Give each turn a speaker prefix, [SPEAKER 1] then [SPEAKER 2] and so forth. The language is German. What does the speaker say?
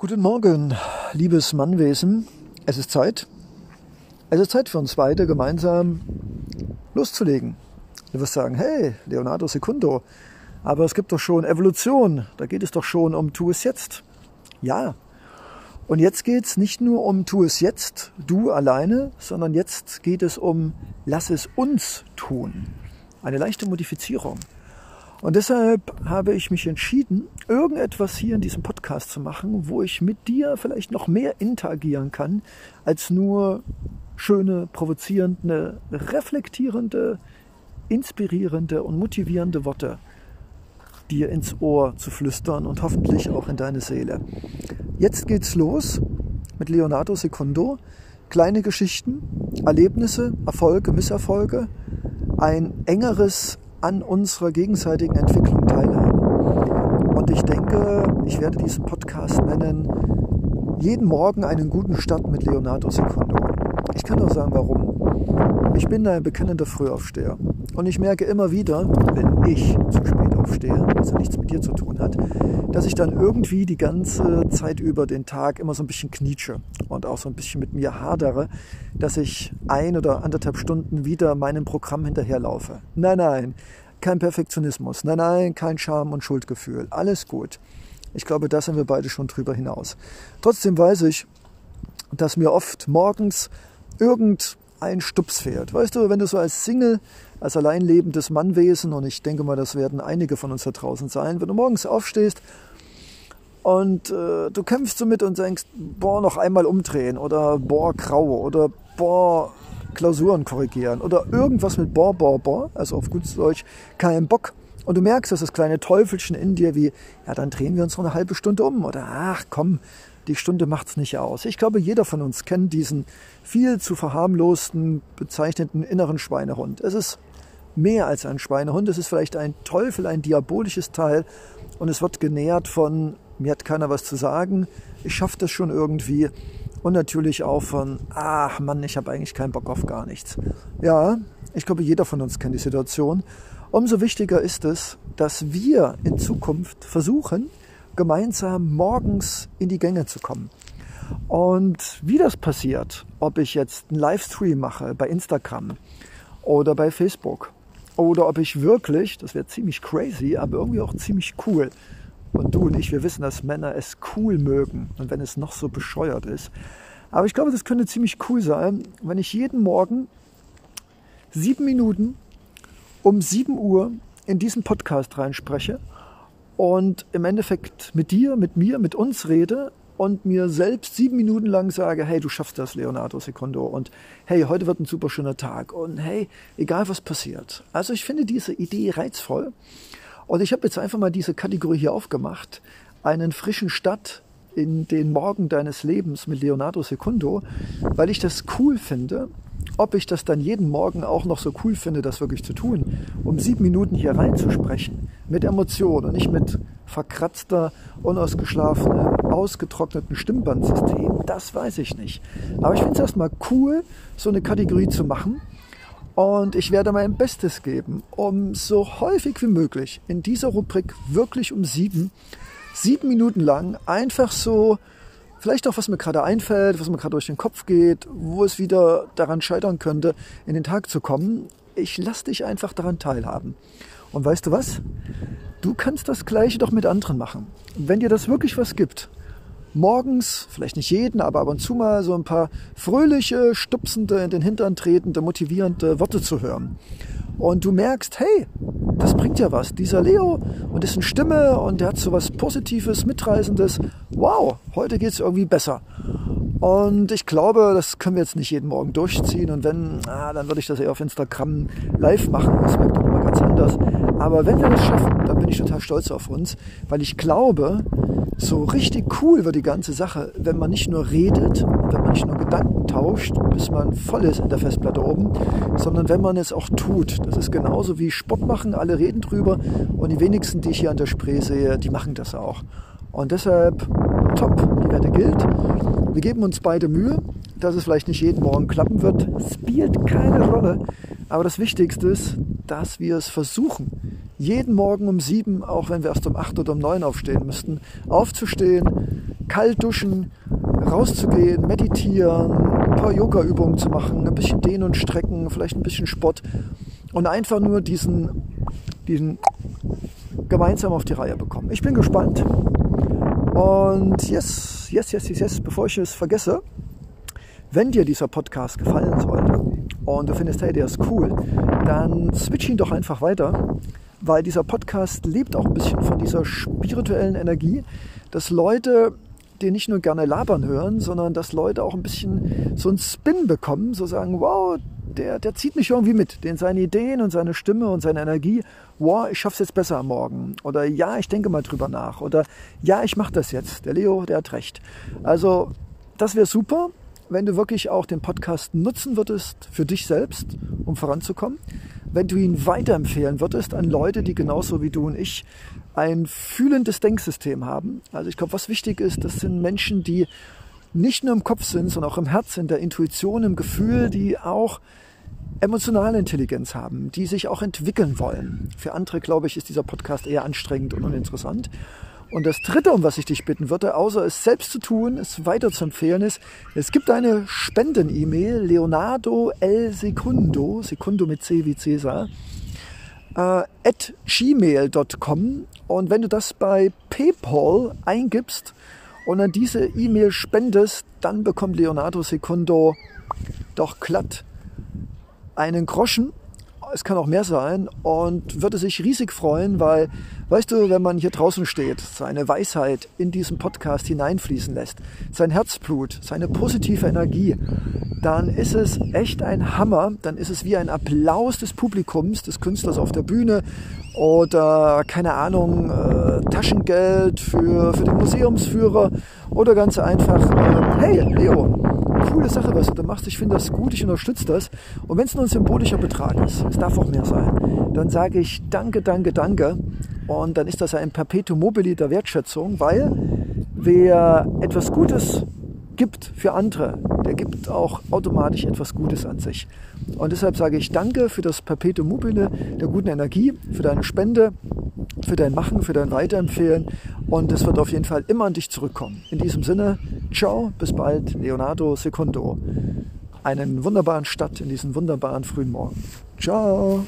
[SPEAKER 1] Guten Morgen, liebes Mannwesen. Es ist Zeit. Es ist Zeit für uns beide gemeinsam loszulegen. Du wirst sagen, hey, Leonardo Secundo, aber es gibt doch schon Evolution. Da geht es doch schon um Tu es jetzt. Ja. Und jetzt geht es nicht nur um Tu es jetzt, du alleine, sondern jetzt geht es um Lass es uns tun. Eine leichte Modifizierung. Und deshalb habe ich mich entschieden, irgendetwas hier in diesem Podcast zu machen, wo ich mit dir vielleicht noch mehr interagieren kann, als nur schöne, provozierende, reflektierende, inspirierende und motivierende Worte dir ins Ohr zu flüstern und hoffentlich auch in deine Seele. Jetzt geht's los mit Leonardo Secundo. Kleine Geschichten, Erlebnisse, Erfolge, Misserfolge, ein engeres an unserer gegenseitigen Entwicklung teilhaben. Und ich denke, ich werde diesen Podcast nennen, jeden Morgen einen guten Start mit Leonardo Secundo. Ich kann auch sagen, warum. Ich bin ein bekennender Frühaufsteher. Und ich merke immer wieder, wenn ich zu spät aufstehe, was ja nichts mit dir zu tun hat, dass ich dann irgendwie die ganze Zeit über den Tag immer so ein bisschen knietsche und auch so ein bisschen mit mir hadere, dass ich ein oder anderthalb Stunden wieder meinem Programm hinterherlaufe. Nein, nein, kein Perfektionismus. Nein, nein, kein Scham und Schuldgefühl. Alles gut. Ich glaube, da sind wir beide schon drüber hinaus. Trotzdem weiß ich, dass mir oft morgens irgendein Stups fehlt. Weißt du, wenn du so als Single, als allein lebendes Mannwesen, und ich denke mal, das werden einige von uns da draußen sein, wenn du morgens aufstehst und äh, du kämpfst so mit und denkst, boah, noch einmal umdrehen oder boah, graue oder boah, Klausuren korrigieren oder irgendwas mit boah, boah, boah, also auf gut Deutsch, keinen Bock. Und du merkst, dass das kleine Teufelchen in dir wie, ja, dann drehen wir uns noch eine halbe Stunde um oder ach komm, die Stunde macht's nicht aus. Ich glaube, jeder von uns kennt diesen viel zu verharmlosten, bezeichneten inneren Schweinehund. Es ist mehr als ein Schweinehund, es ist vielleicht ein Teufel, ein diabolisches Teil und es wird genährt von, mir hat keiner was zu sagen, ich schaffe das schon irgendwie und natürlich auch von, ach Mann, ich habe eigentlich keinen Bock auf gar nichts. Ja, ich glaube, jeder von uns kennt die Situation. Umso wichtiger ist es, dass wir in Zukunft versuchen, gemeinsam morgens in die Gänge zu kommen. Und wie das passiert, ob ich jetzt einen Livestream mache bei Instagram oder bei Facebook oder ob ich wirklich, das wäre ziemlich crazy, aber irgendwie auch ziemlich cool. Und du und ich, wir wissen, dass Männer es cool mögen und wenn es noch so bescheuert ist. Aber ich glaube, das könnte ziemlich cool sein, wenn ich jeden Morgen sieben Minuten um sieben Uhr in diesen Podcast reinspreche und im Endeffekt mit dir, mit mir, mit uns rede und mir selbst sieben Minuten lang sage, hey, du schaffst das, Leonardo Secondo. Und hey, heute wird ein super schöner Tag. Und hey, egal was passiert. Also ich finde diese Idee reizvoll. Und ich habe jetzt einfach mal diese Kategorie hier aufgemacht, einen frischen Start in den Morgen deines Lebens mit Leonardo Secundo, weil ich das cool finde, ob ich das dann jeden Morgen auch noch so cool finde, das wirklich zu tun, um sieben Minuten hier reinzusprechen, mit Emotionen und nicht mit verkratzter, unausgeschlafenem, ausgetrockneten Stimmbandsystem, das weiß ich nicht. Aber ich finde es erstmal cool, so eine Kategorie zu machen. Und ich werde mein Bestes geben, um so häufig wie möglich in dieser Rubrik wirklich um sieben, sieben Minuten lang einfach so Vielleicht auch, was mir gerade einfällt, was mir gerade durch den Kopf geht, wo es wieder daran scheitern könnte, in den Tag zu kommen. Ich lasse dich einfach daran teilhaben. Und weißt du was? Du kannst das Gleiche doch mit anderen machen. Wenn dir das wirklich was gibt, morgens, vielleicht nicht jeden, aber ab und zu mal so ein paar fröhliche, stupsende, in den Hintern tretende, motivierende Worte zu hören und du merkst, hey, das bringt ja was. Dieser Leo und dessen Stimme und der hat so was Positives, Mitreißendes. Wow, heute geht es irgendwie besser. Und ich glaube, das können wir jetzt nicht jeden Morgen durchziehen. Und wenn, ah, dann würde ich das eher auf Instagram live machen. Das wirkt dann immer ganz anders. Aber wenn wir das schaffen, dann bin ich total stolz auf uns, weil ich glaube, so richtig cool wird die ganze Sache, wenn man nicht nur redet, wenn man nicht nur Gedanken tauscht, bis man voll ist in der Festplatte oben, sondern wenn man es auch tut. Das ist genauso wie Sport machen, alle reden drüber und die wenigsten, die ich hier an der Spree sehe, die machen das auch. Und deshalb, top, die Wette gilt. Wir geben uns beide Mühe, dass es vielleicht nicht jeden Morgen klappen wird. Spielt keine Rolle. Aber das Wichtigste ist, dass wir es versuchen, jeden Morgen um sieben, auch wenn wir erst um acht oder um neun aufstehen müssten, aufzustehen, kalt duschen, rauszugehen, meditieren, ein paar Yoga-Übungen zu machen, ein bisschen Dehnen und Strecken, vielleicht ein bisschen Sport und einfach nur diesen, diesen gemeinsam auf die Reihe bekommen. Ich bin gespannt. Und yes, yes, yes, yes, yes, bevor ich es vergesse, wenn dir dieser Podcast gefallen sollte und du findest, hey, der ist cool, dann switch ihn doch einfach weiter, weil dieser Podcast lebt auch ein bisschen von dieser spirituellen Energie, dass Leute den nicht nur gerne labern hören, sondern dass Leute auch ein bisschen so einen Spin bekommen, so sagen, wow, der, der zieht mich irgendwie mit, den seine Ideen und seine Stimme und seine Energie, wow, ich schaff's jetzt besser am Morgen oder ja, ich denke mal drüber nach oder ja, ich mache das jetzt. Der Leo, der hat recht. Also das wäre super, wenn du wirklich auch den Podcast nutzen würdest für dich selbst, um voranzukommen. Wenn du ihn weiterempfehlen würdest an Leute, die genauso wie du und ich ein fühlendes Denksystem haben. Also ich glaube, was wichtig ist, das sind Menschen, die nicht nur im Kopf sind, sondern auch im Herz, in der Intuition, im Gefühl, die auch emotionale Intelligenz haben, die sich auch entwickeln wollen. Für andere, glaube ich, ist dieser Podcast eher anstrengend und uninteressant. Und das Dritte, um was ich dich bitten würde, außer es selbst zu tun, es weiter zu empfehlen, ist, es gibt eine Spenden-E-Mail, Leonardo L. Secundo, Secundo mit C wie Cäsar, äh, at gmail.com. Und wenn du das bei PayPal eingibst und an diese E-Mail spendest, dann bekommt Leonardo Secundo doch glatt einen Groschen, es kann auch mehr sein, und würde sich riesig freuen, weil, weißt du, wenn man hier draußen steht, seine Weisheit in diesen Podcast hineinfließen lässt, sein Herzblut, seine positive Energie, dann ist es echt ein Hammer, dann ist es wie ein Applaus des Publikums, des Künstlers auf der Bühne oder, keine Ahnung, äh, Taschengeld für, für den Museumsführer oder ganz einfach, äh, hey Leo, coole Sache, was du da machst. Ich finde das gut, ich unterstütze das. Und wenn es nur ein symbolischer Betrag ist, es darf auch mehr sein, dann sage ich danke, danke, danke. Und dann ist das ein Perpetuum mobile der Wertschätzung, weil wer etwas Gutes gibt für andere, der gibt auch automatisch etwas Gutes an sich. Und deshalb sage ich danke für das Perpetuum mobile der guten Energie, für deine Spende, für dein Machen, für dein Weiterempfehlen. Und es wird auf jeden Fall immer an dich zurückkommen. In diesem Sinne, ciao, bis bald, Leonardo Secundo. Einen wunderbaren Start in diesen wunderbaren frühen Morgen. Ciao.